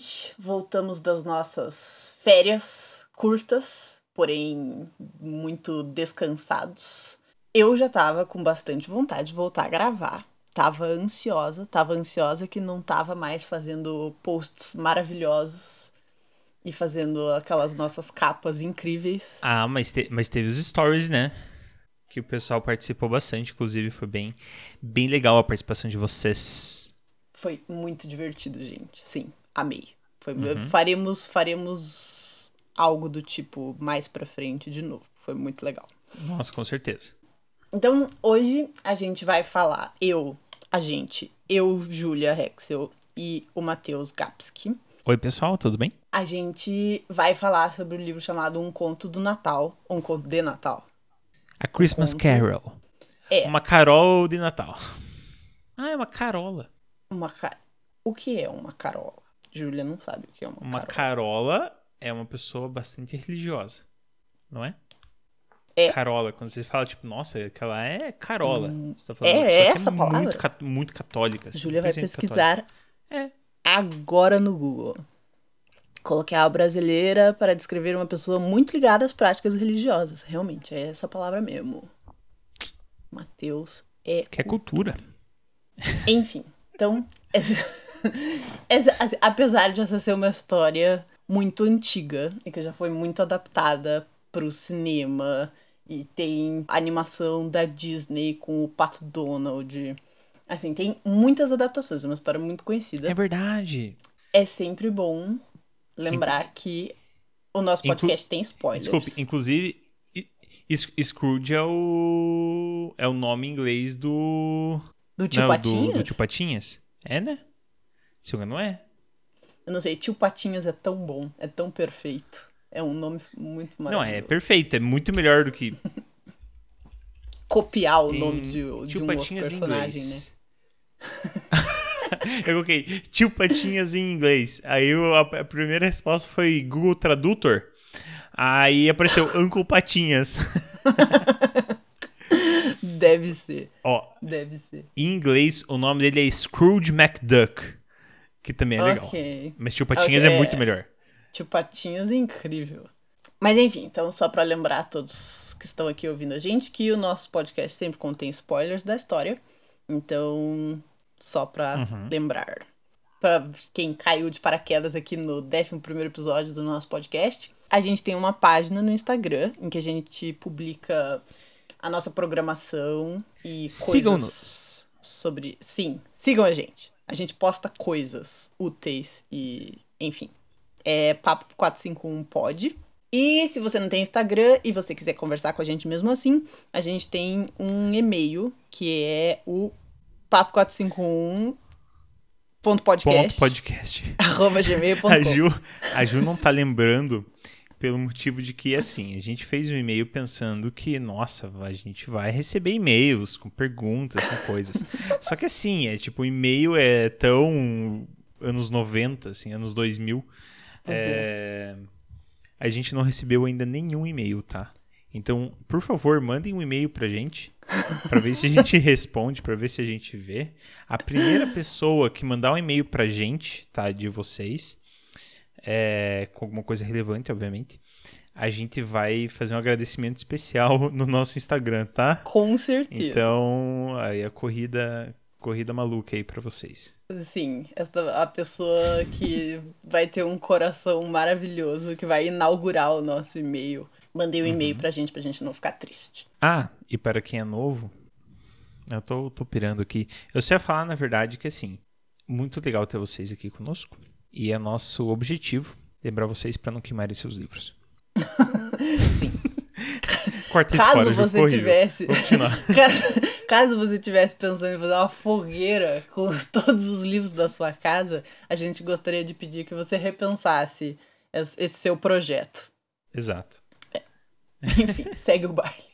Gente. Voltamos das nossas férias curtas, porém muito descansados. Eu já tava com bastante vontade de voltar a gravar. Tava ansiosa, tava ansiosa que não tava mais fazendo posts maravilhosos e fazendo aquelas nossas capas incríveis. Ah, mas, te, mas teve os stories, né? Que o pessoal participou bastante, inclusive foi bem, bem legal a participação de vocês. Foi muito divertido, gente. Sim, amei. Foi, uhum. Faremos, faremos algo do tipo mais pra frente de novo. Foi muito legal. Nossa, com certeza. Então, hoje a gente vai falar, eu, a gente, eu, Júlia Rexel e o Matheus Gapski. Oi, pessoal, tudo bem? A gente vai falar sobre o livro chamado Um Conto do Natal, Um Conto de Natal. A Christmas um Carol. É. Uma Carol de Natal. Ah, é uma carola. Uma ca... O que é uma carola? Júlia não sabe o que é uma, uma carola. Uma carola é uma pessoa bastante religiosa, não é? É. Carola, quando você fala, tipo, nossa, aquela é Carola. Hum, você tá falando é essa é palavra? Muito, muito católica. Assim, Júlia vai pesquisar é. agora no Google. Coloquei a brasileira para descrever uma pessoa muito ligada às práticas religiosas. Realmente, é essa palavra mesmo. Mateus é. Que é cultura. Enfim, então. Essa, essa, apesar de essa ser uma história muito antiga e que já foi muito adaptada para o cinema e tem animação da Disney com o Pato Donald. Assim, tem muitas adaptações, é uma história muito conhecida. É verdade. É sempre bom lembrar Inclu que o nosso podcast Inclu tem spoilers. Desculpe, inclusive, Scrooge é o. é o nome em inglês do. Do tio não, Patinhas? Do, do tio Patinhas? É, né? Se não é? Eu não sei, tio Patinhas é tão bom, é tão perfeito. É um nome muito maravilhoso. Não, é perfeito, é muito melhor do que. Copiar o nome de, de um outro personagem, né? eu coloquei tio Patinhas em inglês. Aí a, primeira resposta foi Google Tradutor. Aí apareceu Uncle Patinhas. Deve ser. Ó, Deve ser. Em inglês, o nome dele é Scrooge McDuck. Que também é legal. Okay. Mas tio Patinhas okay. é muito melhor. Tio Patinhas é incrível. Mas enfim, então só para lembrar a todos que estão aqui ouvindo a gente que o nosso podcast sempre contém spoilers da história. Então, só para uhum. lembrar. Para quem caiu de paraquedas aqui no 11 episódio do nosso podcast, a gente tem uma página no Instagram em que a gente publica a nossa programação e Sigam-nos. sobre. Sim, sigam a gente. A gente posta coisas úteis e, enfim, é papo 451 pode. E se você não tem Instagram e você quiser conversar com a gente mesmo assim, a gente tem um e-mail que é o papo451 ponto podcast, ponto podcast. arroba gmail.com. A Ju, a Ju não tá lembrando pelo motivo de que, assim, a gente fez um e-mail pensando que, nossa, a gente vai receber e-mails com perguntas, com coisas. Só que, assim, é tipo, o e-mail é tão anos 90, assim, anos 2000, é... A gente não recebeu ainda nenhum e-mail, tá? Então, por favor, mandem um e-mail pra gente, pra ver se a gente responde, pra ver se a gente vê. A primeira pessoa que mandar um e-mail pra gente, tá, de vocês, é, com alguma coisa relevante, obviamente, a gente vai fazer um agradecimento especial no nosso Instagram, tá? Com certeza. Então, aí a corrida, corrida maluca aí pra vocês. Sim, essa, a pessoa que vai ter um coração maravilhoso, que vai inaugurar o nosso e-mail. Mandei um uhum. e-mail pra gente, pra gente não ficar triste. Ah, e para quem é novo, eu tô, tô pirando aqui. Eu só ia falar, na verdade, que assim, muito legal ter vocês aqui conosco. E é nosso objetivo lembrar vocês para não queimarem seus livros. Sim. Corta caso você tivesse caso, caso você tivesse pensando em fazer uma fogueira com todos os livros da sua casa, a gente gostaria de pedir que você repensasse esse seu projeto. Exato. É. Enfim, segue o baile.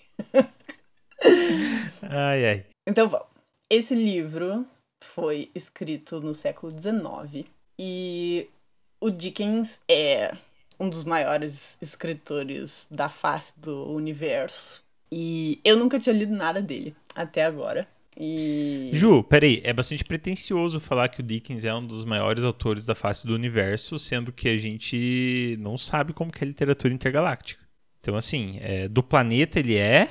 ai, ai. Então vamos. Esse livro foi escrito no século XIX e o Dickens é um dos maiores escritores da face do universo. E eu nunca tinha lido nada dele até agora. E... Ju, peraí, é bastante pretencioso falar que o Dickens é um dos maiores autores da face do universo, sendo que a gente não sabe como que é literatura intergaláctica. Então, assim, é, do planeta ele é,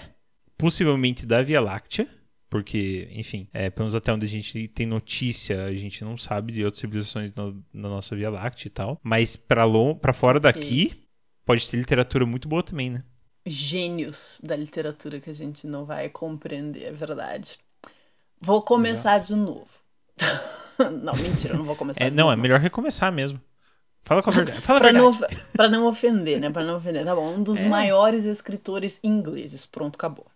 possivelmente da Via Láctea, porque, enfim, é, pelo menos até onde a gente tem notícia, a gente não sabe de outras civilizações no, na nossa Via Láctea e tal. Mas pra, pra fora daqui, pode ter literatura muito boa também, né? Gênios da literatura que a gente não vai compreender, é verdade. Vou começar Exato. de novo. não, mentira, não vou começar. É, não, novo, é melhor recomeçar mesmo. Fala com a verdade. Fala a pra, verdade. Não, pra não ofender, né? Pra não ofender. Tá bom. Um dos é. maiores escritores ingleses. Pronto, acabou.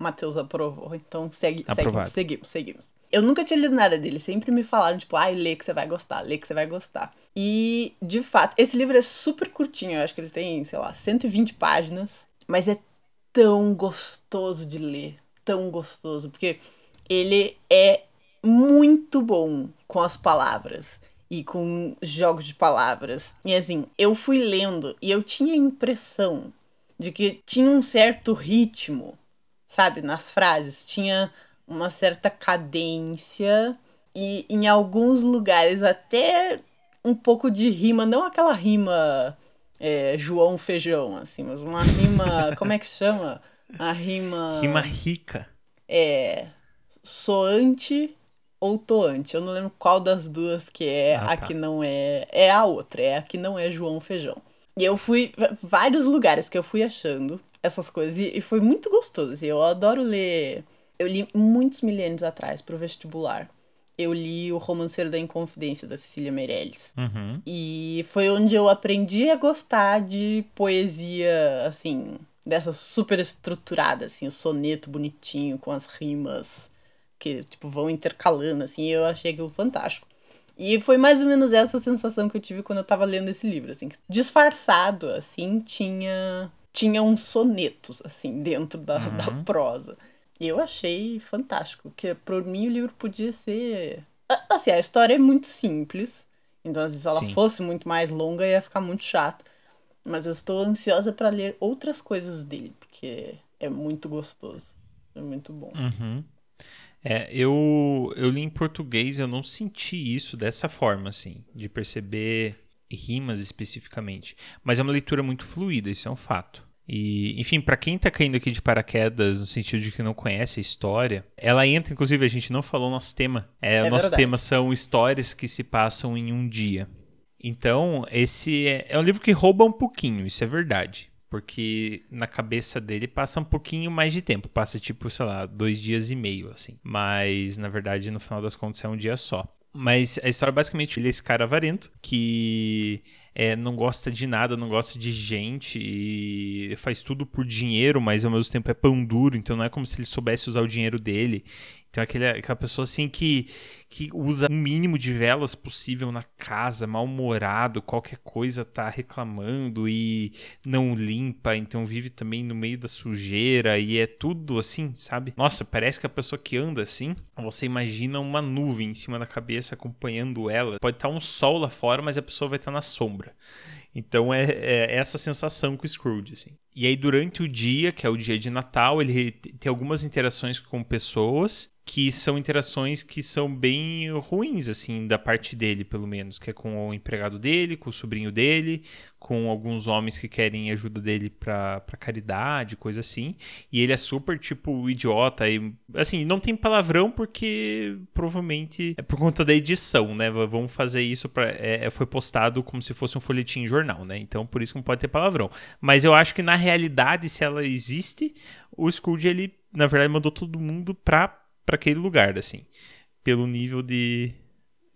Matheus aprovou. Então segue, seguimos, seguimos, seguimos. Eu nunca tinha lido nada dele. Sempre me falaram, tipo, ai, lê que você vai gostar, lê que você vai gostar. E, de fato, esse livro é super curtinho. Eu acho que ele tem, sei lá, 120 páginas. Mas é tão gostoso de ler. Tão gostoso. Porque ele é muito bom com as palavras e com jogos de palavras. E assim, eu fui lendo e eu tinha a impressão de que tinha um certo ritmo, sabe, nas frases, tinha uma certa cadência e em alguns lugares até um pouco de rima, não aquela rima é, João Feijão, assim, mas uma rima, como é que chama? A rima. Rima rica. É. Soante ou toante. Eu não lembro qual das duas que é ah, a tá. que não é. É a outra, é a que não é João Feijão. E eu fui. Vários lugares que eu fui achando essas coisas. E, e foi muito gostoso. Assim, eu adoro ler. Eu li muitos milênios atrás pro vestibular. Eu li O Romanceiro da Inconfidência, da Cecília Meirelles. Uhum. E foi onde eu aprendi a gostar de poesia, assim, dessas super estruturada, assim, o soneto bonitinho, com as rimas que, tipo, vão intercalando, assim, eu achei aquilo fantástico. E foi mais ou menos essa sensação que eu tive quando eu tava lendo esse livro, assim. Disfarçado, assim, tinha tinha uns sonetos, assim, dentro da, uhum. da prosa. E eu achei fantástico, que por mim o livro podia ser... Assim, a história é muito simples, então vezes ela Sim. fosse muito mais longa ia ficar muito chato. Mas eu estou ansiosa para ler outras coisas dele, porque é muito gostoso. É muito bom. Uhum. É, eu, eu li em português, eu não senti isso dessa forma, assim, de perceber rimas especificamente. Mas é uma leitura muito fluida, isso é um fato. E, enfim, para quem tá caindo aqui de paraquedas, no sentido de que não conhece a história, ela entra, inclusive, a gente não falou o nosso tema. É, é o nosso verdade. tema são histórias que se passam em um dia. Então, esse é, é um livro que rouba um pouquinho, isso é verdade. Porque na cabeça dele passa um pouquinho mais de tempo. Passa tipo, sei lá, dois dias e meio, assim. Mas, na verdade, no final das contas é um dia só. Mas a história basicamente ele é esse cara avarento que é, não gosta de nada, não gosta de gente e faz tudo por dinheiro, mas ao mesmo tempo é pão duro, então não é como se ele soubesse usar o dinheiro dele. Então, aquele, aquela pessoa assim que, que usa o mínimo de velas possível na casa, mal-humorado, qualquer coisa tá reclamando e não limpa, então vive também no meio da sujeira e é tudo assim, sabe? Nossa, parece que a pessoa que anda assim, você imagina uma nuvem em cima da cabeça acompanhando ela. Pode estar um sol lá fora, mas a pessoa vai estar na sombra. Então é, é, essa sensação com o Scrooge, assim. E aí durante o dia, que é o dia de Natal, ele tem algumas interações com pessoas que são interações que são bem ruins, assim, da parte dele, pelo menos, que é com o empregado dele, com o sobrinho dele, com alguns homens que querem ajuda dele pra, pra caridade, coisa assim. E ele é super, tipo, idiota. E, assim, não tem palavrão porque provavelmente é por conta da edição, né? Vamos fazer isso para é, é, Foi postado como se fosse um folhetim jornal, né? Então por isso não pode ter palavrão. Mas eu acho que na realidade, se ela existe, o Scrooge, ele, na verdade, mandou todo mundo pra para aquele lugar, assim, pelo nível de,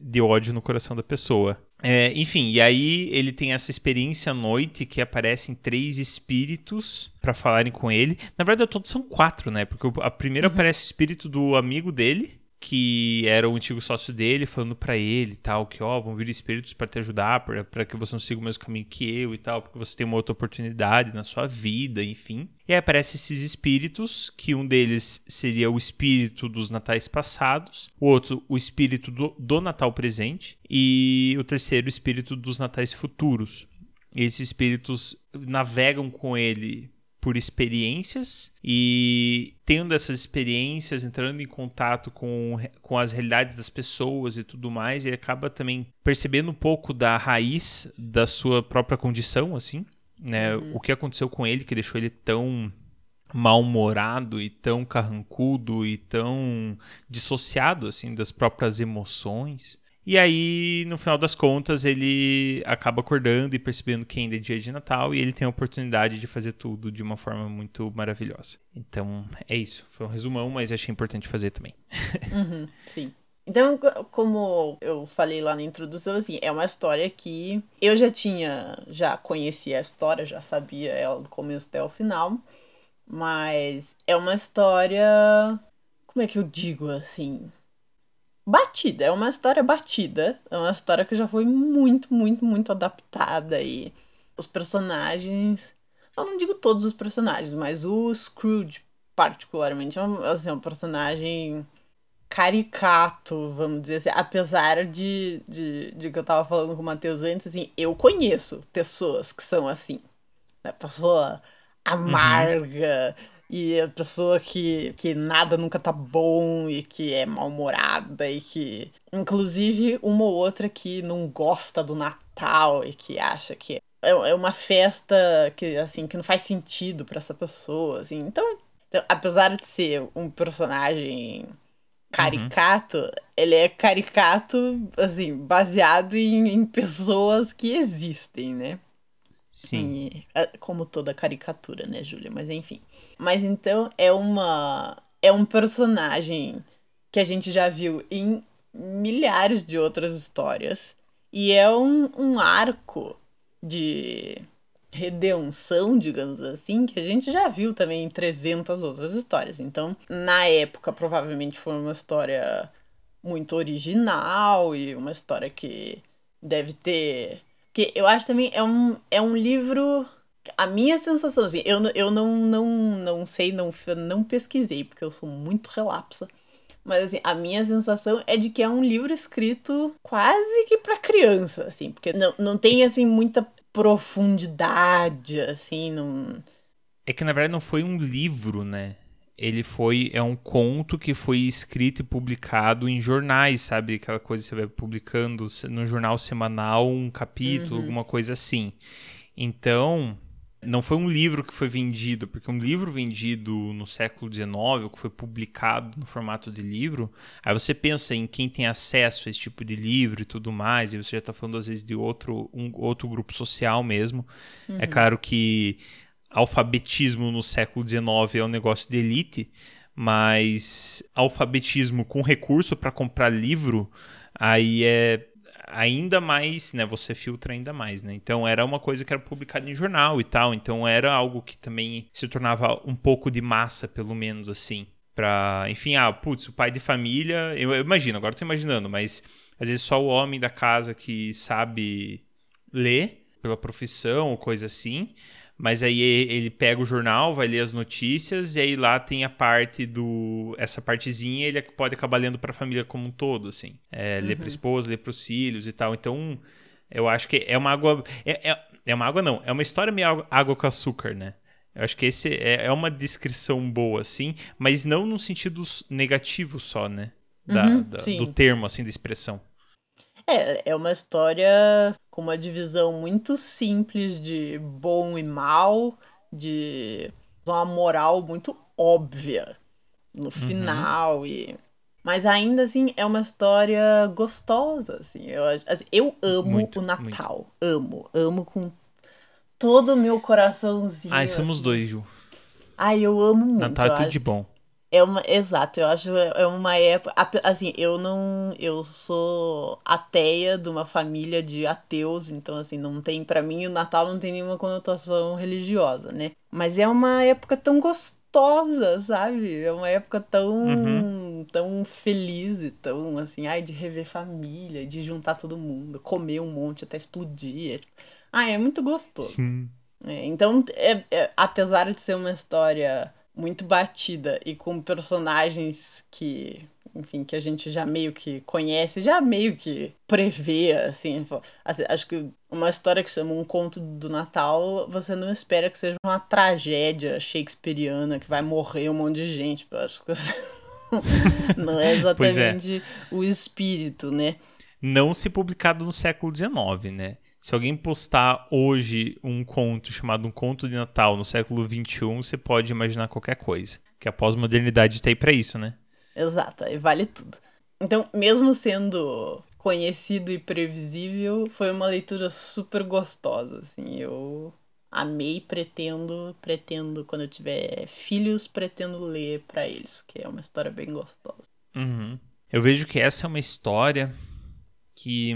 de ódio no coração da pessoa. É, enfim, e aí ele tem essa experiência à noite que aparecem três espíritos para falarem com ele. Na verdade, todos são quatro, né? Porque a primeira uhum. aparece o espírito do amigo dele, que era o antigo sócio dele, falando para ele tal, que ó, vão vir espíritos para te ajudar, para que você não siga o mesmo caminho que eu e tal, porque você tem uma outra oportunidade na sua vida, enfim. E aí aparecem esses espíritos, que um deles seria o espírito dos natais passados, o outro o espírito do, do Natal presente e o terceiro o espírito dos natais futuros. E esses espíritos navegam com ele por experiências e tendo essas experiências, entrando em contato com, com as realidades das pessoas e tudo mais, ele acaba também percebendo um pouco da raiz da sua própria condição, assim, né? Uhum. O que aconteceu com ele que deixou ele tão mal-humorado e tão carrancudo e tão dissociado assim das próprias emoções. E aí, no final das contas, ele acaba acordando e percebendo que ainda é dia de Natal e ele tem a oportunidade de fazer tudo de uma forma muito maravilhosa. Então, é isso. Foi um resumão, mas achei importante fazer também. Uhum, sim. Então, como eu falei lá na introdução, assim, é uma história que eu já tinha, já conhecia a história, já sabia ela do começo até o final, mas é uma história, como é que eu digo assim, batida, é uma história batida, é uma história que já foi muito, muito, muito adaptada e os personagens, eu não digo todos os personagens, mas o Scrooge particularmente é um, assim, é um personagem caricato, vamos dizer assim, apesar de, de, de que eu tava falando com o Matheus antes, assim, eu conheço pessoas que são assim, né? Pessoa amarga, uhum e a pessoa que, que nada nunca tá bom e que é mal-humorada e que. Inclusive, uma ou outra que não gosta do Natal e que acha que é, é uma festa que, assim, que não faz sentido para essa pessoa, assim. Então, então, apesar de ser um personagem caricato, uhum. ele é caricato, assim, baseado em, em pessoas que existem, né? Sim. E, é, como toda caricatura, né, Júlia? Mas enfim. Mas então é uma. É um personagem que a gente já viu em milhares de outras histórias. E é um, um arco de redenção, digamos assim, que a gente já viu também em 300 outras histórias. Então, na época, provavelmente foi uma história muito original e uma história que deve ter que eu acho também é um, é um livro. A minha sensação, assim, eu, eu não, não, não sei, não, não pesquisei, porque eu sou muito relapsa. Mas assim, a minha sensação é de que é um livro escrito quase que para criança, assim, porque não, não tem assim muita profundidade, assim, não. É que na verdade não foi um livro, né? Ele foi é um conto que foi escrito e publicado em jornais, sabe? Aquela coisa que você vai publicando no jornal semanal um capítulo, uhum. alguma coisa assim. Então, não foi um livro que foi vendido, porque um livro vendido no século XIX, ou que foi publicado no formato de livro, aí você pensa em quem tem acesso a esse tipo de livro e tudo mais, e você já está falando às vezes de outro, um, outro grupo social mesmo. É uhum. É claro que alfabetismo no século XIX é um negócio de elite, mas alfabetismo com recurso para comprar livro, aí é ainda mais, né? Você filtra ainda mais, né? Então era uma coisa que era publicada em jornal e tal, então era algo que também se tornava um pouco de massa, pelo menos assim, para, enfim, ah, putz, o pai de família, eu, imagino, agora eu tô imaginando, mas às vezes só o homem da casa que sabe ler pela profissão ou coisa assim, mas aí ele pega o jornal, vai ler as notícias e aí lá tem a parte do essa partezinha ele pode acabar lendo para a família como um todo, assim, é, uhum. ler para esposa, ler para os filhos e tal. Então eu acho que é uma água é, é, é, uma água não, é uma história meio água com açúcar, né? Eu acho que esse é, é uma descrição boa, assim, mas não no sentido negativo só, né? Da, uhum, da, do termo, assim, da expressão. É, é uma história com uma divisão muito simples de bom e mal, de uma moral muito óbvia no uhum. final uhum. e mas ainda assim é uma história gostosa assim eu, assim, eu amo muito, o Natal muito. amo amo com todo o meu coraçãozinho ai somos assim. dois Ju ai eu amo muito Natal é tudo de bom é uma, exato, eu acho é uma época. Assim, eu não. Eu sou ateia de uma família de ateus, então, assim, não tem. para mim, o Natal não tem nenhuma conotação religiosa, né? Mas é uma época tão gostosa, sabe? É uma época tão. Uhum. tão feliz e tão, assim, ai, de rever família, de juntar todo mundo, comer um monte até explodir. Ai, é muito gostoso. Sim. É, então, é, é, apesar de ser uma história muito batida e com personagens que enfim, que a gente já meio que conhece, já meio que prevê, assim, assim, acho que uma história que chama um conto do Natal, você não espera que seja uma tragédia shakespeariana, que vai morrer um monte de gente, eu acho que não é, é exatamente é. o espírito, né? Não se publicado no século XIX, né? Se alguém postar hoje um conto chamado Um Conto de Natal no século XXI, você pode imaginar qualquer coisa. Que a pós-modernidade está aí para isso, né? Exato, e vale tudo. Então, mesmo sendo conhecido e previsível, foi uma leitura super gostosa, assim, eu amei, pretendo, pretendo quando eu tiver filhos, pretendo ler para eles, que é uma história bem gostosa. Uhum. Eu vejo que essa é uma história que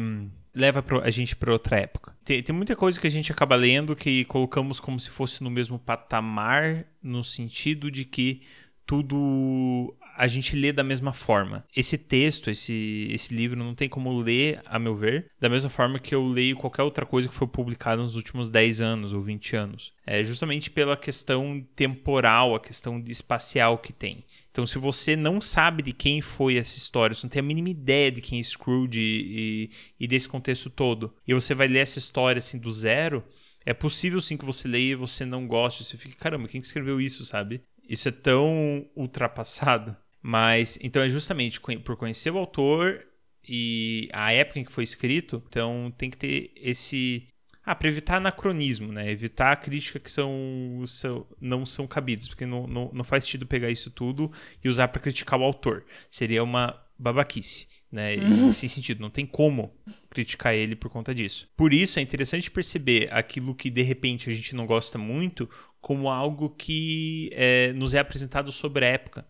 leva a gente para outra época. Tem, tem, muita coisa que a gente acaba lendo que colocamos como se fosse no mesmo patamar, no sentido de que tudo a gente lê da mesma forma. Esse texto, esse, esse livro, não tem como ler, a meu ver, da mesma forma que eu leio qualquer outra coisa que foi publicada nos últimos 10 anos ou 20 anos. É justamente pela questão temporal, a questão espacial que tem. Então, se você não sabe de quem foi essa história, você não tem a mínima ideia de quem é Scrooge e, e, desse contexto todo, e você vai ler essa história assim do zero, é possível sim que você leia e você não goste. Você fica, caramba, quem escreveu isso, sabe? Isso é tão ultrapassado. Mas, então é justamente por conhecer o autor e a época em que foi escrito, então tem que ter esse ah, para evitar anacronismo, né? Evitar a crítica que são, são não são cabidas, porque não, não, não faz sentido pegar isso tudo e usar para criticar o autor. Seria uma babaquice, né? Uhum. Sem sentido, não tem como criticar ele por conta disso. Por isso é interessante perceber aquilo que de repente a gente não gosta muito como algo que é, nos é apresentado sobre a época,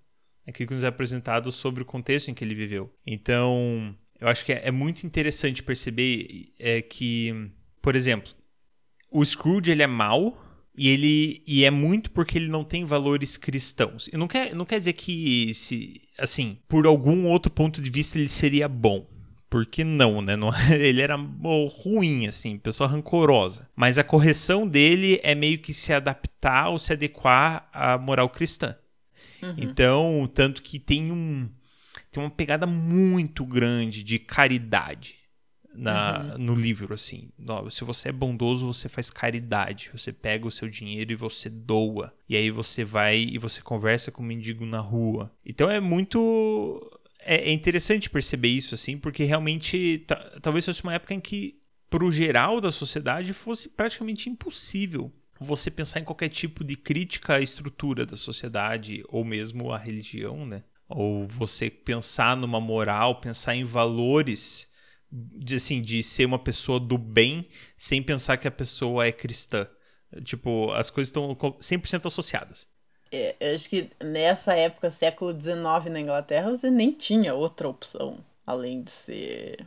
aquilo que nos é apresentado sobre o contexto em que ele viveu. Então, eu acho que é, é muito interessante perceber é, que por exemplo, o Scrooge ele é mau e ele e é muito porque ele não tem valores cristãos. E não quer, não quer dizer que se assim, por algum outro ponto de vista ele seria bom. Porque não, né? Não, ele era ruim, assim, pessoa rancorosa. Mas a correção dele é meio que se adaptar ou se adequar à moral cristã. Uhum. Então, tanto que tem um tem uma pegada muito grande de caridade na, uhum. no livro, assim. Se você é bondoso, você faz caridade. Você pega o seu dinheiro e você doa. E aí você vai e você conversa com o mendigo na rua. Então é muito. É, é interessante perceber isso, assim, porque realmente talvez fosse uma época em que, pro geral da sociedade, fosse praticamente impossível você pensar em qualquer tipo de crítica à estrutura da sociedade ou mesmo à religião, né? Ou você pensar numa moral, pensar em valores de, assim, de ser uma pessoa do bem sem pensar que a pessoa é cristã. Tipo, as coisas estão 100% associadas. É, eu acho que nessa época, século XIX na Inglaterra, você nem tinha outra opção além de ser.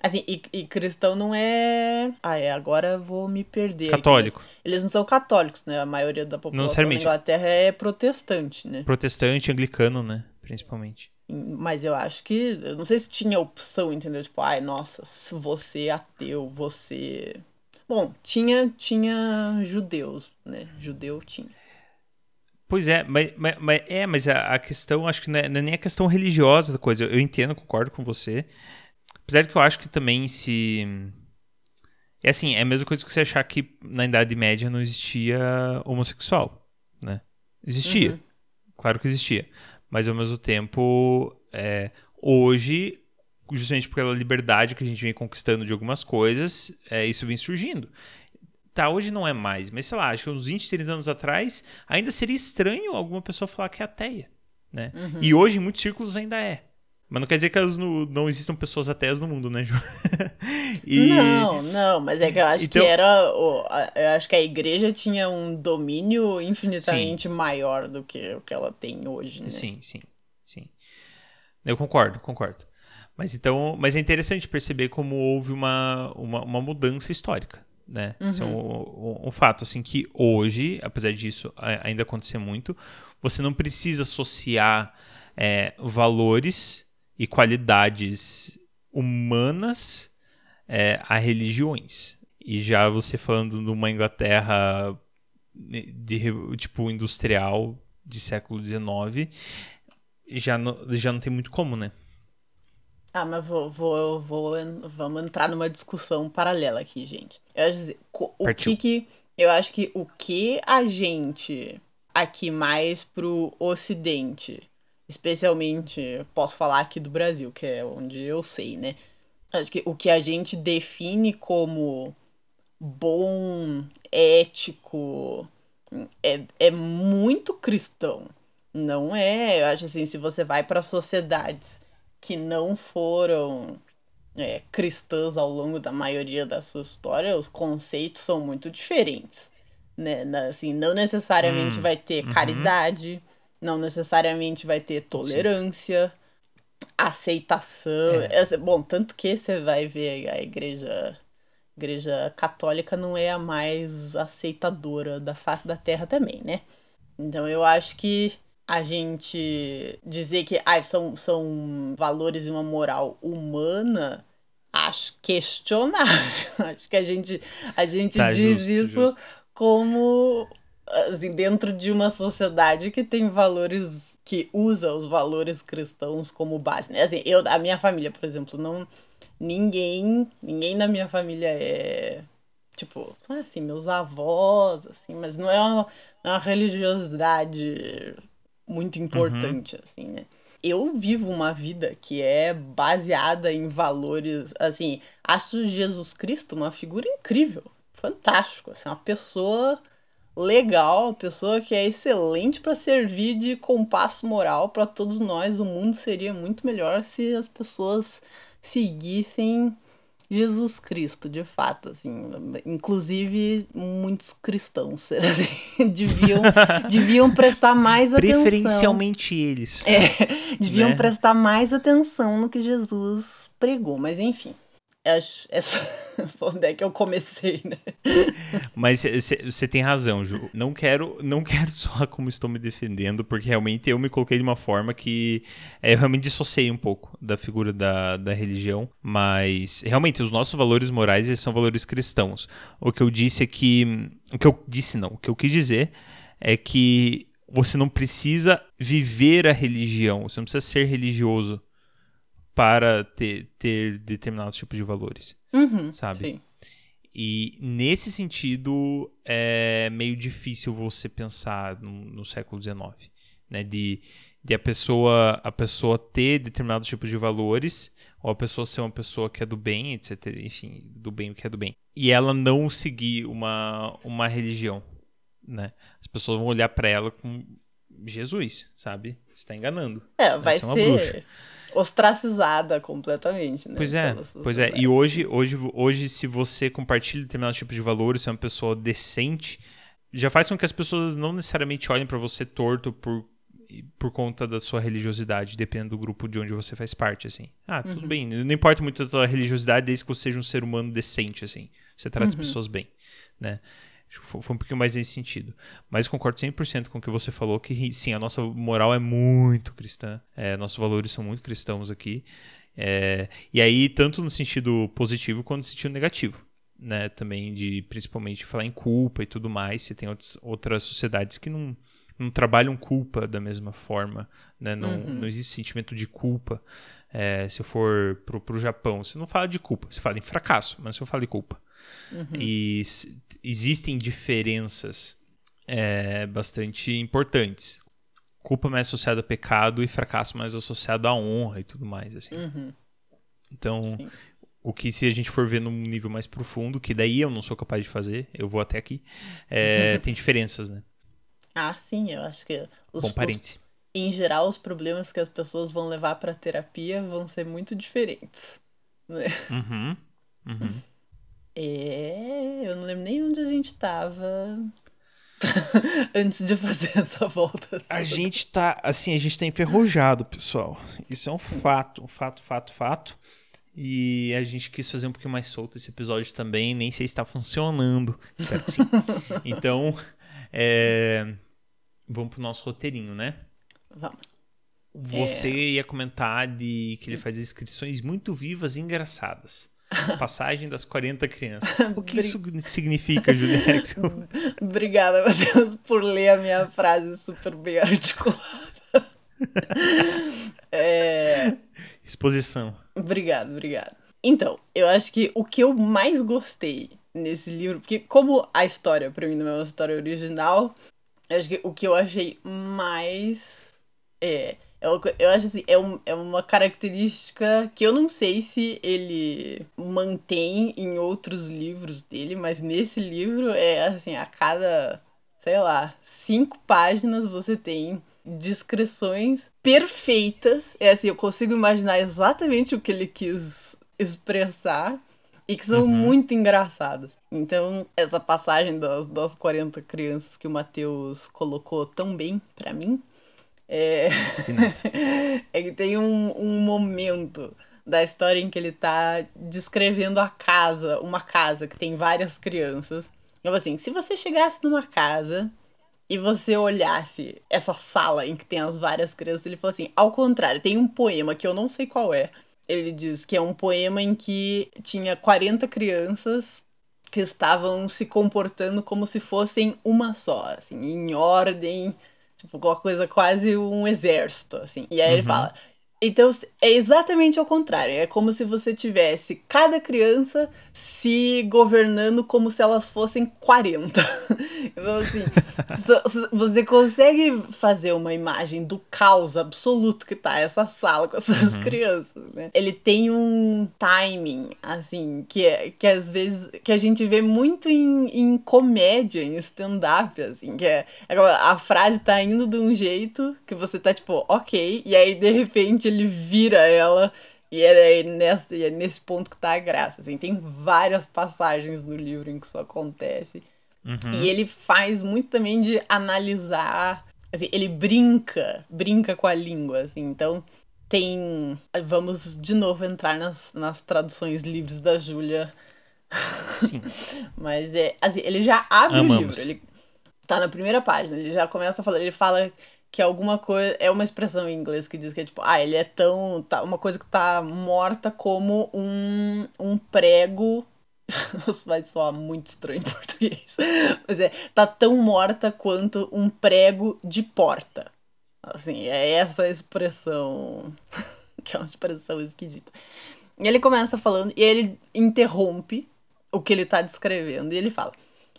Assim, e, e cristão não é. Ah, é, agora vou me perder. Católico. Eles, eles, não são católicos, né? A maioria da população da Inglaterra é protestante, né? Protestante, anglicano, né? Principalmente. Mas eu acho que. Eu não sei se tinha opção, entendeu? Tipo, ai, nossa, se você é ateu, você. Bom, tinha, tinha judeus, né? Judeu tinha. Pois é, mas, mas, mas é, mas a, a, questão, acho que não é, não é, nem a questão religiosa da coisa. Eu, eu entendo, concordo com você. Apesar que eu acho que também se. É assim, é a mesma coisa que você achar que na Idade Média não existia homossexual, né? Existia. Uhum. Claro que existia mas ao mesmo tempo, é, hoje, justamente pela liberdade que a gente vem conquistando de algumas coisas, é, isso vem surgindo. Tá, hoje não é mais, mas sei lá, acho que uns 20, 30 anos atrás, ainda seria estranho alguma pessoa falar que é ateia, né? Uhum. E hoje, em muitos círculos, ainda é. Mas não quer dizer que elas não, existam pessoas ateias no mundo, né, Ju? e... Não, não, mas é que eu acho então... que era. Eu acho que a igreja tinha um domínio infinitamente sim. maior do que o que ela tem hoje, né? Sim, sim, sim. Eu concordo, concordo. Mas então, mas é interessante perceber como houve uma, uma, uma mudança histórica, né? Uhum. Isso é um, um, um, fato, assim, que hoje, apesar disso ainda acontecer muito, você não precisa associar é, valores e qualidades humanas é, a religiões. E já você falando de uma Inglaterra de tipo industrial de século XIX, já não, já não tem muito como, né? Ah, mas vou, vou, vou, vamos entrar numa discussão paralela aqui, gente. Eu acho dizer, o Partiu. que que. Eu acho que o que a gente, aqui mais pro ocidente, especialmente, posso falar aqui do Brasil, que é onde eu sei, né? Acho que o que a gente define como bom, ético, é, é muito cristão. Não é, eu acho assim, se você vai para sociedades que não foram é, cristãs ao longo da maioria da sua história, os conceitos são muito diferentes. Né? Assim, não necessariamente hum, vai ter uhum. Não necessariamente vai ter tolerância, Sim. aceitação. É. Bom, tanto que você vai ver a igreja igreja católica não é a mais aceitadora da face da terra também, né? Então eu acho que a gente dizer que ah, são, são valores e uma moral humana, acho questionável. acho que a gente, a gente tá, diz justo, isso justo. como assim, dentro de uma sociedade que tem valores que usa os valores cristãos como base, né? Assim, eu, a minha família, por exemplo, não ninguém, ninguém na minha família é tipo, assim, meus avós, assim, mas não é uma, é uma religiosidade muito importante, uhum. assim, né? Eu vivo uma vida que é baseada em valores, assim, acho Jesus Cristo uma figura incrível, fantástico, assim, uma pessoa legal, pessoa que é excelente para servir de compasso moral para todos nós. O mundo seria muito melhor se as pessoas seguissem Jesus Cristo, de fato, assim, inclusive muitos cristãos assim, deviam, deviam prestar mais atenção. Preferencialmente eles. É, deviam né? prestar mais atenção no que Jesus pregou, mas enfim. Essa, onde é que eu comecei, né? Mas você tem razão, Ju. Não quero, não quero só como estou me defendendo, porque realmente eu me coloquei de uma forma que é, eu realmente dissociei um pouco da figura da, da religião, mas realmente os nossos valores morais eles são valores cristãos. O que eu disse é que. O que eu disse não, o que eu quis dizer é que você não precisa viver a religião, você não precisa ser religioso para ter, ter determinados tipos de valores, uhum, sabe? Sim. E nesse sentido é meio difícil você pensar no, no século XIX, né? De, de a pessoa a pessoa ter determinados tipos de valores ou a pessoa ser uma pessoa que é do bem, etc. Enfim, do bem o que é do bem. E ela não seguir uma, uma religião, né? As pessoas vão olhar para ela com Jesus, sabe? Você está enganando. É, vai, vai ser, uma ser... bruxa ostracizada completamente, né? Pois é, pois é. E hoje, hoje, hoje, se você compartilha determinados tipos de valores, você é uma pessoa decente, já faz com que as pessoas não necessariamente olhem para você torto por por conta da sua religiosidade, dependendo do grupo de onde você faz parte, assim. Ah, tudo uhum. bem, não importa muito a tua religiosidade, desde que você seja um ser humano decente, assim. Você trata uhum. as pessoas bem, né? Foi um pouquinho mais nesse sentido. Mas concordo 100% com o que você falou, que sim, a nossa moral é muito cristã, é, nossos valores são muito cristãos aqui. É, e aí, tanto no sentido positivo quanto no sentido negativo. Né, também de principalmente falar em culpa e tudo mais. Você tem outros, outras sociedades que não, não trabalham culpa da mesma forma, né? não, uhum. não existe sentimento de culpa. É, se eu for pro, pro Japão, você não fala de culpa, você fala em fracasso, mas se eu falo de culpa. Uhum. E existem diferenças é, bastante importantes. Culpa mais associada a pecado e fracasso mais associado à honra e tudo mais, assim. Uhum. Então, Sim. o que se a gente for ver num nível mais profundo, que daí eu não sou capaz de fazer, eu vou até aqui, é, tem diferenças, né? Ah, sim, eu acho que os, Bom parente. Em geral, os problemas que as pessoas vão levar para terapia vão ser muito diferentes, né? Uhum. Uhum. É, eu não lembro nem onde a gente tava antes de fazer essa volta. Toda. A gente tá, assim, a gente tá enferrujado, pessoal. Isso é um fato, um fato, fato, fato. E a gente quis fazer um pouquinho mais solto esse episódio também, nem sei se está funcionando. Espero que sim. então, é... vamos pro nosso roteirinho, né? Vamos. Você é... ia comentar de que ele faz inscrições muito vivas e engraçadas. Passagem das 40 crianças. O que isso significa, Julia Obrigada, Matheus, por ler a minha frase super bem articulada. é... Exposição. Obrigado, obrigado. Então, eu acho que o que eu mais gostei nesse livro, porque como a história para mim não é uma história original, eu acho que o que eu achei mais é eu, eu acho assim, é, um, é uma característica que eu não sei se ele mantém em outros livros dele, mas nesse livro é assim, a cada, sei lá, cinco páginas você tem descrições perfeitas. É assim, eu consigo imaginar exatamente o que ele quis expressar e que são uhum. muito engraçadas. Então, essa passagem das, das 40 crianças que o Matheus colocou tão bem para mim é... é que tem um, um momento da história em que ele tá descrevendo a casa, uma casa que tem várias crianças. Então, assim, se você chegasse numa casa e você olhasse essa sala em que tem as várias crianças, ele falou assim: ao contrário, tem um poema que eu não sei qual é. Ele diz que é um poema em que tinha 40 crianças que estavam se comportando como se fossem uma só, assim, em ordem, Tipo, uma coisa quase um exército, assim. E aí uhum. ele fala: então é exatamente ao contrário. É como se você tivesse cada criança se governando como se elas fossem 40. então, assim, você consegue fazer uma imagem do caos absoluto que tá essa sala com essas uhum. crianças, né? Ele tem um timing, assim, que, é, que às vezes que a gente vê muito em, em comédia, em stand-up, assim, que é a frase tá indo de um jeito que você tá tipo, ok, e aí de repente ele vira ela. E é, nesse, é nesse ponto que tá a graça. Assim, tem várias passagens no livro em que isso acontece. Uhum. E ele faz muito também de analisar. Assim, ele brinca, brinca com a língua. Assim, então, tem. Vamos de novo entrar nas, nas traduções livres da Júlia. Sim. Mas é. Assim, ele já abre Amamos. o livro. Ele tá na primeira página. Ele já começa a falar. Ele fala que alguma coisa. É uma expressão em inglês que diz que é tipo, ah, ele é tão. Tá, uma coisa que tá morta como um, um prego. Isso vai soar muito estranho em português. Mas é, tá tão morta quanto um prego de porta. Assim, é essa expressão. que é uma expressão esquisita. E ele começa falando, e ele interrompe o que ele tá descrevendo, e ele fala.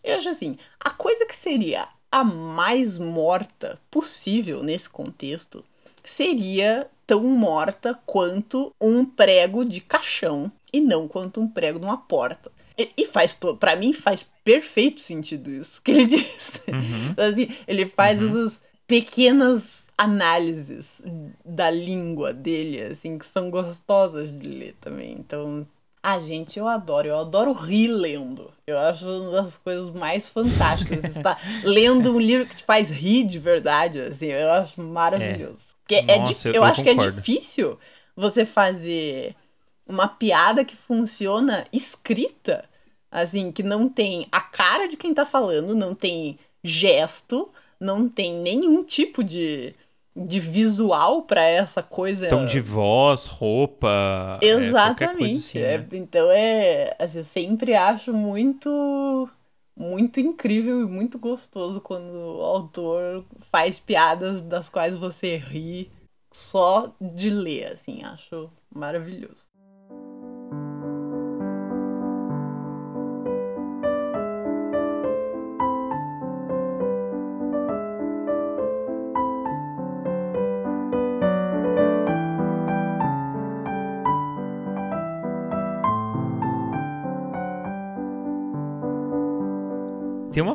Eu acho assim, a coisa que seria a mais morta possível nesse contexto seria tão morta quanto um prego de caixão e não quanto um prego de uma porta. E, e faz para mim faz perfeito sentido isso que ele diz. Uhum. assim, ele faz uhum. essas pequenas análises da língua dele, assim, que são gostosas de ler também. Então, ah, gente, eu adoro. Eu adoro rir lendo. Eu acho uma das coisas mais fantásticas. Você tá lendo um livro que te faz rir de verdade, assim. Eu acho maravilhoso. É. Porque é Nossa, é eu, eu, acho concordo. que é difícil você fazer uma piada que funciona escrita, assim, que não tem a cara de quem tá falando, não tem gesto, não tem nenhum tipo de de visual para essa coisa. Tom de voz, roupa. É, Exatamente. É, assim, né? é, então é. Assim, eu sempre acho muito. Muito incrível e muito gostoso quando o autor faz piadas das quais você ri só de ler, assim, acho maravilhoso.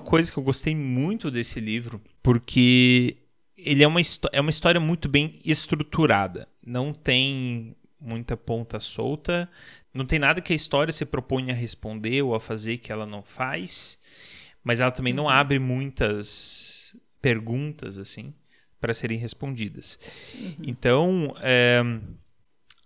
Coisa que eu gostei muito desse livro, porque ele é uma, é uma história muito bem estruturada. Não tem muita ponta solta, não tem nada que a história se propõe a responder ou a fazer que ela não faz, mas ela também não uhum. abre muitas perguntas assim para serem respondidas. Uhum. Então, é,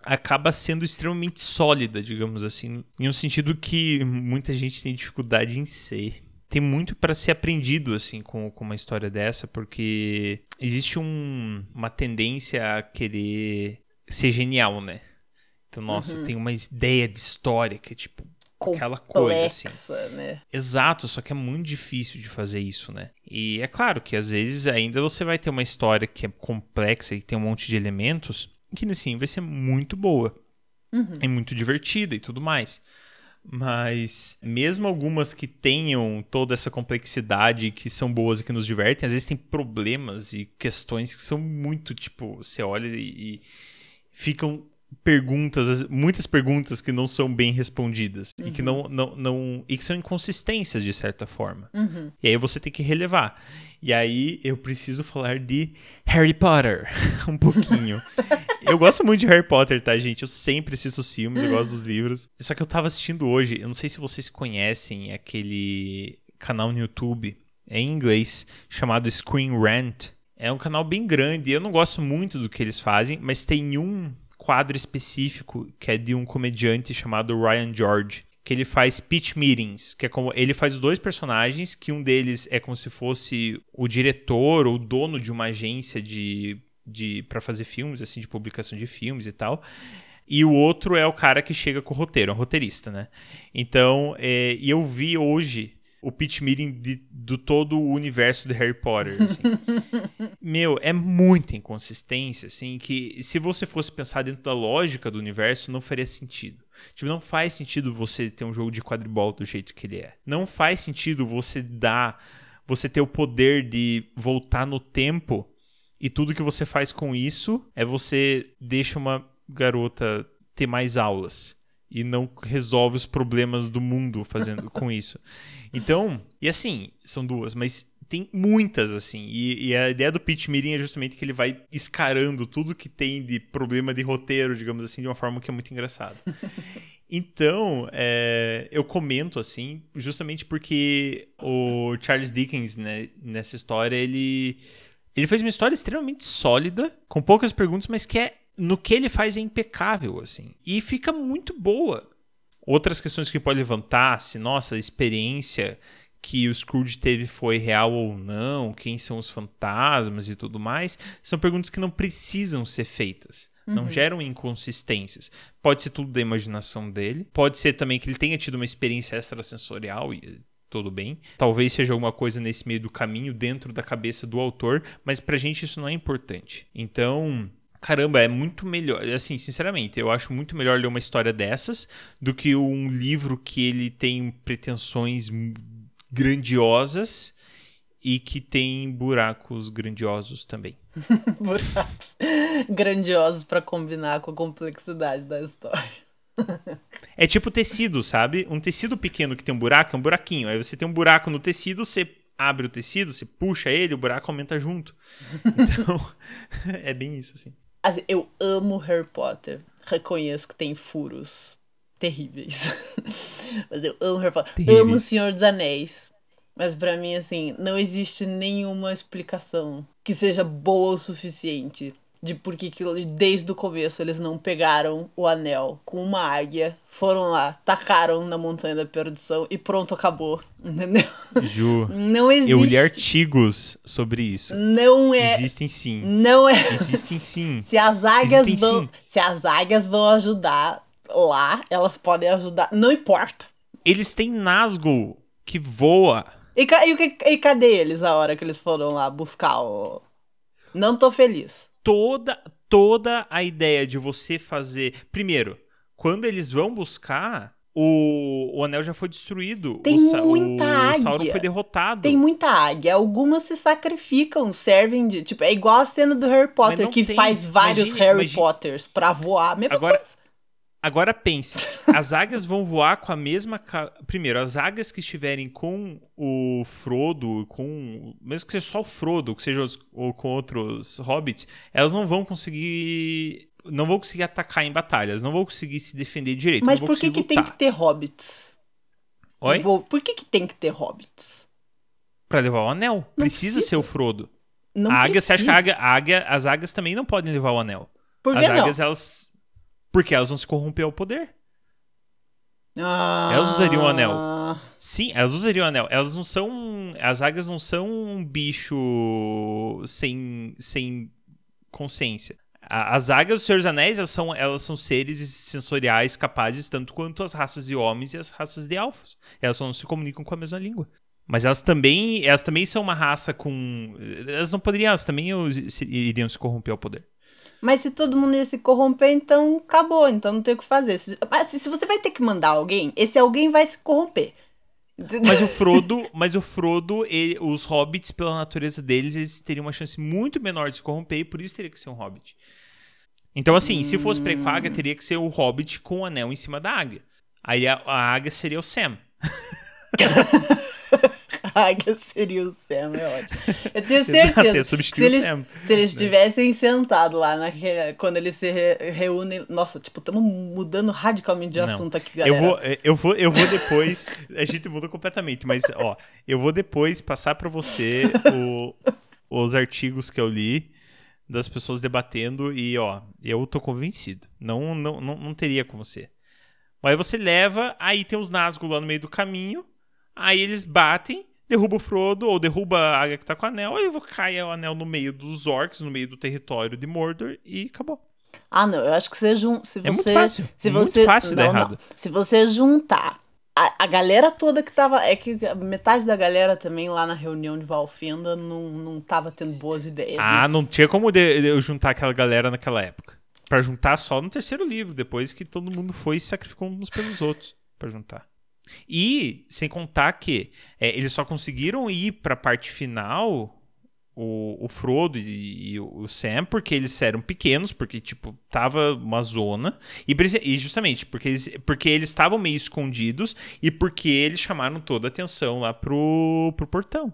acaba sendo extremamente sólida, digamos assim, em um sentido que muita gente tem dificuldade em ser tem muito para ser aprendido assim com, com uma história dessa, porque existe um, uma tendência a querer ser genial, né? Então, nossa, uhum. tem uma ideia de história que é tipo aquela coisa assim. né? Exato, só que é muito difícil de fazer isso, né? E é claro que às vezes ainda você vai ter uma história que é complexa e tem um monte de elementos que assim vai ser muito boa. Uhum. É muito divertida e tudo mais. Mas mesmo algumas que tenham toda essa complexidade que são boas e que nos divertem, às vezes tem problemas e questões que são muito, tipo, você olha e, e ficam perguntas, muitas perguntas que não são bem respondidas uhum. e que não, não, não e que são inconsistências de certa forma. Uhum. E aí você tem que relevar. E aí eu preciso falar de Harry Potter um pouquinho. eu gosto muito de Harry Potter, tá, gente? Eu sempre assisto os filmes, eu gosto dos livros. Só que eu tava assistindo hoje, eu não sei se vocês conhecem aquele canal no YouTube em inglês chamado Screen Rant. É um canal bem grande, eu não gosto muito do que eles fazem, mas tem um quadro específico que é de um comediante chamado Ryan George, que ele faz pitch meetings, que é como ele faz dois personagens, que um deles é como se fosse o diretor ou dono de uma agência de, de para fazer filmes, assim, de publicação de filmes e tal. E o outro é o cara que chega com o roteiro, é um roteirista, né? Então, é, e eu vi hoje o pitch meeting de, do todo o universo de Harry Potter. Assim. Meu, é muita inconsistência, assim, que se você fosse pensar dentro da lógica do universo, não faria sentido. Tipo, não faz sentido você ter um jogo de quadribol do jeito que ele é. Não faz sentido você dar, você ter o poder de voltar no tempo e tudo que você faz com isso é você deixa uma garota ter mais aulas e não resolve os problemas do mundo fazendo com isso. Então, e assim, são duas, mas tem muitas, assim. E, e, a ideia do pitch meeting é justamente que ele vai escarando tudo que tem de problema de roteiro, digamos assim, de uma forma que é muito engraçada. Então, é, eu comento assim, justamente porque o Charles Dickens, né, nessa história, ele, ele fez uma história extremamente sólida, com poucas perguntas, mas que é no que ele faz é impecável, assim. E fica muito boa. Outras questões que pode levantar, se nossa experiência que o Scrooge teve foi real ou não, quem são os fantasmas e tudo mais, são perguntas que não precisam ser feitas. Uhum. Não geram inconsistências. Pode ser tudo da imaginação dele, pode ser também que ele tenha tido uma experiência extrasensorial e tudo bem. Talvez seja alguma coisa nesse meio do caminho dentro da cabeça do autor, mas pra gente isso não é importante. Então, caramba, é muito melhor. Assim, sinceramente, eu acho muito melhor ler uma história dessas do que um livro que ele tem pretensões grandiosas e que tem buracos grandiosos também. buracos grandiosos para combinar com a complexidade da história. é tipo tecido, sabe? Um tecido pequeno que tem um buraco é um buraquinho. Aí você tem um buraco no tecido, você abre o tecido, você puxa ele, o buraco aumenta junto. Então, é bem isso, assim. Eu amo Harry Potter. Reconheço que tem furos terríveis. Mas eu amo Harry Potter. Terríveis. Amo o Senhor dos Anéis. Mas para mim, assim, não existe nenhuma explicação que seja boa o suficiente de por que desde o começo eles não pegaram o anel com uma águia, foram lá, tacaram na montanha da perdição e pronto, acabou. Entendeu? Ju. Não existe. Eu li artigos sobre isso. Não é. Existem sim. Não é. Existem sim. se as águias Existem, vão, sim. se as águias vão ajudar lá, elas podem ajudar, não importa. Eles têm Nazgûl que voa. E, e, e cadê eles a hora que eles foram lá buscar o. Não tô feliz. Toda, toda a ideia de você fazer. Primeiro, quando eles vão buscar, o, o anel já foi destruído. Tem o, muita o, águia. O Sauron foi derrotado. Tem muita águia. Algumas se sacrificam, servem de. Tipo, é igual a cena do Harry Potter, que tem. faz vários imagine, Harry imagine... Potters pra voar. Mesma Agora, coisa. Agora pense, as águias vão voar com a mesma. Ca... Primeiro, as águias que estiverem com o Frodo, com. Mesmo que seja só o Frodo, que seja os... ou com outros hobbits, elas não vão conseguir. Não vão conseguir atacar em batalhas, não vão conseguir se defender direito. Mas por que, que tem que ter hobbits? Oi? Vou... Por que, que tem que ter hobbits? Pra levar o anel. Precisa, precisa, ser o Frodo. Não a águia, precisa. você acha que a águia, a águia, as águias também não podem levar o anel? Por que as águias, não? elas porque elas vão se corromper ao poder. Ah... Elas usariam o anel. Sim, elas usariam o anel. Elas não são. As águias não são um bicho sem, sem consciência. As águias dos Anéis, elas são, elas são seres sensoriais capazes tanto quanto as raças de homens e as raças de elfos. Elas só não se comunicam com a mesma língua. Mas elas também, elas também são uma raça com. Elas não poderiam, elas também iriam se corromper ao poder. Mas se todo mundo ia se corromper, então acabou, então não tem o que fazer. Mas se você vai ter que mandar alguém, esse alguém vai se corromper. Mas o Frodo, mas o Frodo, ele, os hobbits, pela natureza deles, eles teriam uma chance muito menor de se corromper e por isso teria que ser um hobbit. Então, assim, hum... se fosse pra com a águia, teria que ser o hobbit com o anel em cima da águia. Aí a, a águia seria o Sam. águia seria o Sam, é ótimo. Eu tenho certeza. Exato, que se eles, Sam, se eles né? tivessem sentado lá naquele, quando eles se re reúnem. Nossa, tipo, estamos mudando radicalmente de Não. assunto aqui, galera. Eu vou, eu vou, eu vou depois. a gente muda completamente, mas, ó, eu vou depois passar para você o, os artigos que eu li das pessoas debatendo e, ó, eu tô convencido. Não, não, não, não teria como ser. Aí você leva, aí tem os Nazgûl lá no meio do caminho, aí eles batem, derruba o Frodo, ou derruba a águia que tá com o anel, aí cai o anel no meio dos orcs, no meio do território de Mordor, e acabou. Ah, não, eu acho que você jun... se você, é muito fácil. Se muito você... fácil não, dar errado. Não. Se você juntar a, a, galera toda que tava. É que metade da galera também lá na reunião de Valfenda não, não tava tendo boas ideias. Ah, né? não tinha como de, de eu juntar aquela galera naquela época. para juntar só no terceiro livro, depois que todo mundo foi e se sacrificou uns pelos outros para juntar. E, sem contar que é, eles só conseguiram ir para a parte final, o, o Frodo e, e, o Sam, porque eles eram pequenos, porque, tipo, tava uma zona. E, e justamente porque eles porque eles estavam meio escondidos e porque eles chamaram toda a atenção lá pro, pro portão.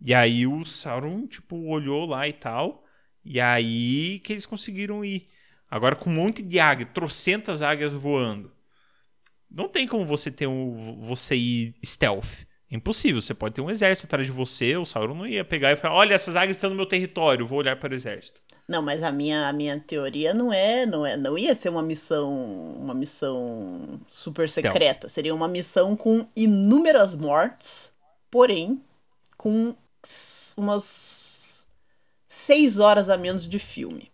E aí o Sauron, tipo, olhou lá e tal. E aí que eles conseguiram ir. Agora com um monte de águia, trocentas águias voando. Não tem como você ter um. você ir stealth. Impossível. Você pode ter um exército atrás de você, o Sauron não ia pegar e falar: olha, essas águias estão no meu território, vou olhar para o exército. Não, mas a minha, a minha teoria não é, não é, não ia ser uma missão, uma missão super secreta. Seria uma missão com inúmeras mortes, porém com umas seis horas a menos de filme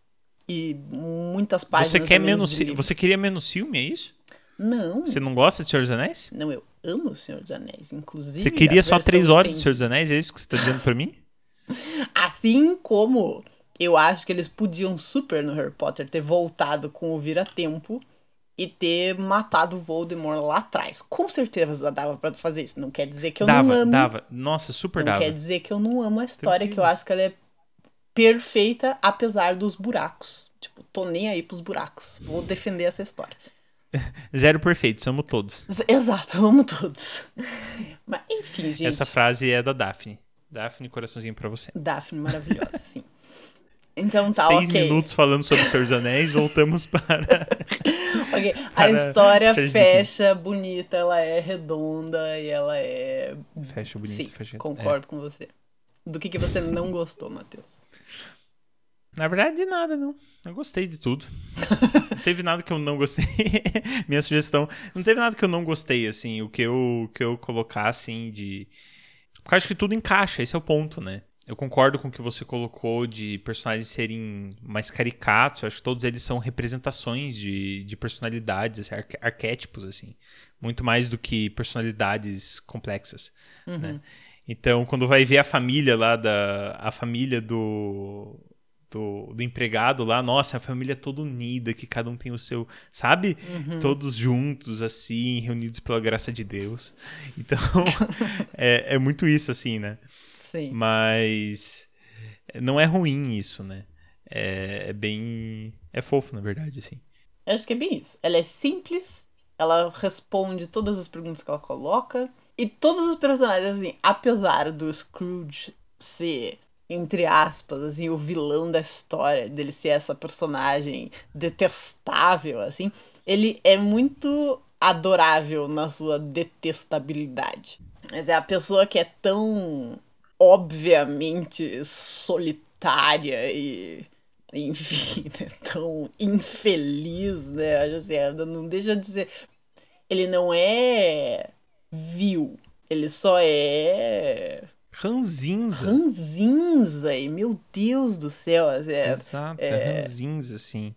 e muitas páginas. Você quer menos, menos você queria menos filme, é isso? Não. Você não gosta de Senhor dos Anéis? Não, eu amo o Senhor dos Anéis. Inclusive. Você queria só três horas de Senhor dos Anéis? É isso que você tá dizendo pra mim? Assim como eu acho que eles podiam super no Harry Potter ter voltado com o Vira-Tempo e ter matado o Voldemort lá atrás. Com certeza dava para fazer isso. Não quer dizer que eu dava, não amo. Dava, Nossa, super não dava. Não quer dizer que eu não amo a história, que eu acho que ela é perfeita, apesar dos buracos. Tipo, tô nem aí pros buracos. Vou defender essa história. Zero perfeito, somos todos. Exato, amo todos. Mas enfim, gente. Essa frase é da Daphne. Daphne, coraçãozinho pra você. Daphne, maravilhosa, sim. Então tá, Seis okay. minutos falando sobre os seus anéis, voltamos para. ok, a história fecha bonita, ela é redonda e ela é. Fecha bonita, sim, fecha. Concordo é. com você. Do que, que você não gostou, Matheus? Na verdade, de nada, não. Eu gostei de tudo. não teve nada que eu não gostei. Minha sugestão. Não teve nada que eu não gostei, assim. O que eu, que eu colocar, assim, de. Porque acho que tudo encaixa, esse é o ponto, né? Eu concordo com o que você colocou de personagens serem mais caricatos. Eu acho que todos eles são representações de, de personalidades, assim, arque, arquétipos, assim. Muito mais do que personalidades complexas, né? uhum. né? Então, quando vai ver a família lá da... A família do do, do, empregado lá, nossa, a família é toda unida, que cada um tem o seu, sabe? Uhum. Todos juntos, assim, reunidos pela graça de Deus. Então, é, é muito isso, assim, né? Sim. Mas não é ruim isso, né? É, é bem. É fofo, na verdade, assim. Eu acho que é bem isso. Ela é simples, ela responde todas as perguntas que ela coloca. E todos os personagens, assim, apesar do Scrooge ser entre aspas, assim, o vilão da história, dele ser essa personagem detestável, assim, ele é muito adorável na sua detestabilidade. Mas é a pessoa que é tão obviamente solitária e enfim, né, tão infeliz, né? Assim, não deixa de ser. Ele não é vil, ele só é Ranzinza. Ranzinza, e meu Deus do céu. É, Exato, é, é ranzinza, assim.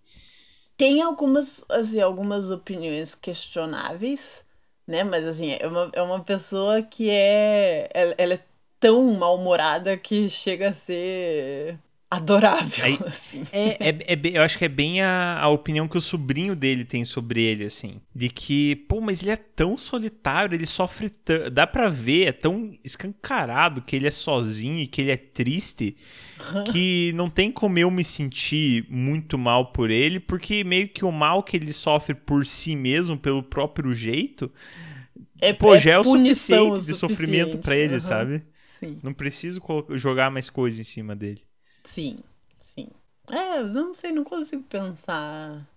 Tem algumas, assim, algumas opiniões questionáveis, né? Mas, assim, é uma, é uma pessoa que é... Ela, ela é tão mal-humorada que chega a ser adorável, Aí, assim. É, é, é, eu acho que é bem a, a opinião que o sobrinho dele tem sobre ele, assim. De que, pô, mas ele é tão solitário, ele sofre tão... Dá pra ver, é tão escancarado que ele é sozinho e que ele é triste, que não tem como eu me sentir muito mal por ele, porque meio que o mal que ele sofre por si mesmo, pelo próprio jeito... É, pô, é já é o suficiente de sofrimento para ele, uhum. sabe? Sim. Não preciso jogar mais coisa em cima dele. Sim, sim. É, eu não sei, não consigo pensar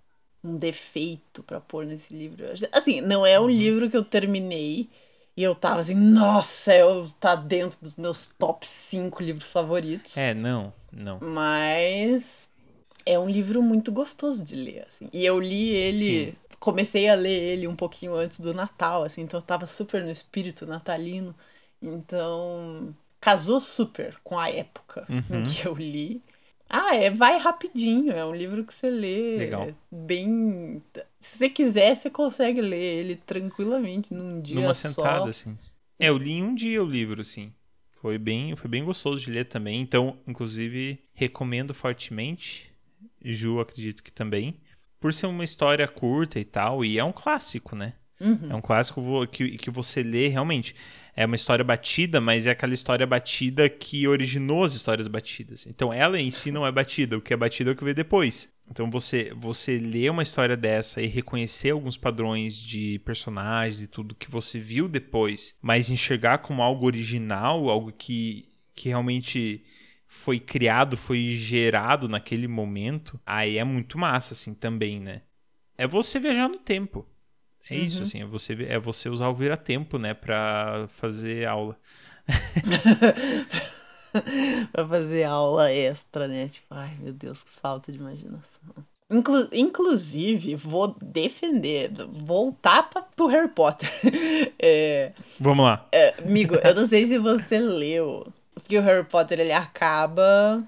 um defeito para pôr nesse livro. Assim, não é um uhum. livro que eu terminei e eu tava assim, nossa, eu tá dentro dos meus top 5 livros favoritos. É, não, não. Mas é um livro muito gostoso de ler, assim. E eu li ele, Sim. comecei a ler ele um pouquinho antes do Natal, assim, então eu tava super no espírito natalino. Então, casou super com a época uhum. em que eu li. Ah, é, vai rapidinho, é um livro que você lê Legal. bem. Se você quiser, você consegue ler ele tranquilamente num dia Numa só. sentada, assim. É, eu li em um dia o livro, assim. Foi bem, foi bem gostoso de ler também. Então, inclusive, recomendo fortemente. Ju, acredito que também. Por ser uma história curta e tal, e é um clássico, né? Uhum. É um clássico que, que você lê realmente é uma história batida, mas é aquela história batida que originou as histórias batidas. Então ela em si não é batida, o que é batida é o que veio depois. Então você você lê uma história dessa e reconhecer alguns padrões de personagens e tudo que você viu depois, mas enxergar como algo original, algo que, que realmente foi criado, foi gerado naquele momento, aí é muito massa assim também, né? É você viajar no tempo. É uhum. isso, assim, é você, é você usar o vira-tempo, né, pra fazer aula. pra fazer aula extra, né? Tipo, ai meu Deus, que falta de imaginação. Inclu inclusive, vou defender, voltar pra, pro Harry Potter. é, Vamos lá. É, amigo, eu não sei se você leu, porque o Harry Potter ele acaba.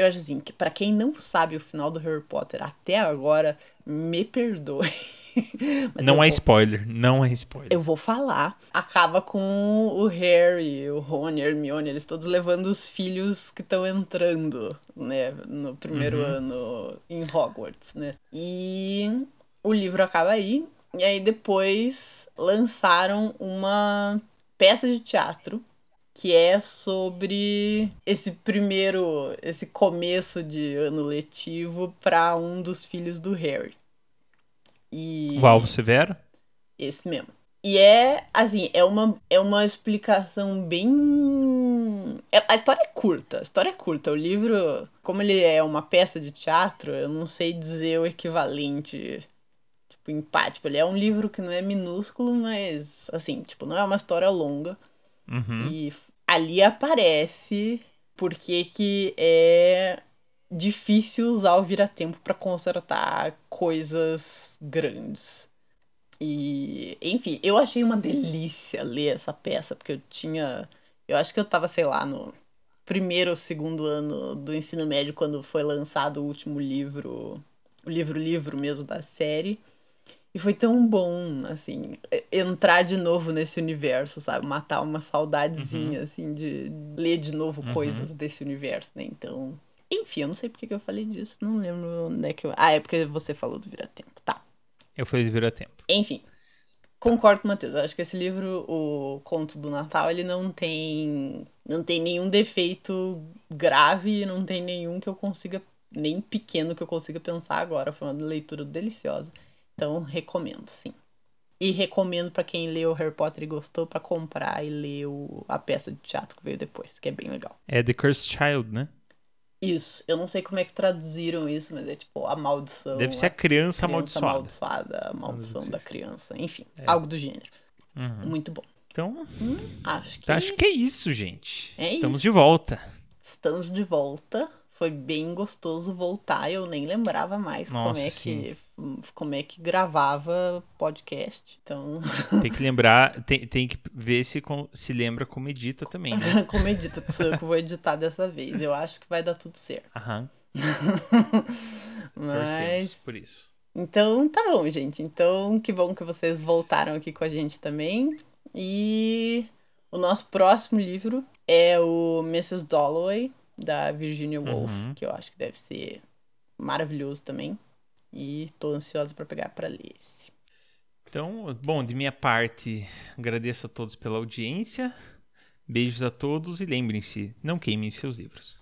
Eu acho assim, que pra quem não sabe o final do Harry Potter até agora, me perdoe. não é vou... spoiler, não é spoiler. Eu vou falar. Acaba com o Harry, o Rony, a Hermione, eles todos levando os filhos que estão entrando, né, no primeiro uhum. ano em Hogwarts, né? E o livro acaba aí. E aí depois lançaram uma peça de teatro que é sobre esse primeiro, esse começo de ano letivo para um dos filhos do Harry. E... O Alvo Severo? Esse mesmo. E é, assim, é uma, é uma explicação bem. É, a história é curta. A história é curta. O livro, como ele é uma peça de teatro, eu não sei dizer o equivalente. Tipo, em pá. Tipo, ele é um livro que não é minúsculo, mas, assim, tipo, não é uma história longa. Uhum. E ali aparece porque que é difícil usar o vira-tempo para consertar coisas grandes. E, enfim, eu achei uma delícia ler essa peça, porque eu tinha. Eu acho que eu tava, sei lá, no primeiro ou segundo ano do ensino médio, quando foi lançado o último livro, o livro-livro mesmo da série. E foi tão bom, assim, entrar de novo nesse universo, sabe? Matar uma saudadezinha, uhum. assim, de ler de novo uhum. coisas desse universo, né? Então, enfim, eu não sei porque que eu falei disso. Não lembro onde é que eu. Ah, é porque você falou do Vira-Tempo. Tá. Eu falei do Vira-Tempo. Enfim. Concordo com o Matheus. Eu acho que esse livro, o Conto do Natal, ele não tem. Não tem nenhum defeito grave, não tem nenhum que eu consiga. Nem pequeno que eu consiga pensar agora. Foi uma leitura deliciosa. Então, recomendo, sim. E recomendo para quem leu Harry Potter e gostou para comprar e ler o, a peça de teatro que veio depois, que é bem legal. É The Cursed Child, né? Isso, eu não sei como é que traduziram isso, mas é tipo a maldição. Deve ser a criança, a criança amaldiçoada. amaldiçoada. A maldição da criança. Enfim, é. algo do gênero. Uhum. Muito bom. Então, hum, acho que. Acho que é isso, gente. É Estamos isso. de volta. Estamos de volta. Foi bem gostoso voltar. Eu nem lembrava mais Nossa, como é sim. que como é que gravava podcast. Então. Tem que lembrar, tem, tem que ver se se lembra como edita também. Né? como edita, sou eu que vou editar dessa vez. Eu acho que vai dar tudo certo. Aham. Mas... Torcemos por isso. Então, tá bom, gente. Então, que bom que vocês voltaram aqui com a gente também. E o nosso próximo livro é o Mrs. Dalloway, da Virginia Woolf, uhum. que eu acho que deve ser maravilhoso também. E tô ansiosa para pegar para ler esse. Então, bom, de minha parte, agradeço a todos pela audiência. Beijos a todos e lembrem-se, não queimem seus livros.